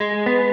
Música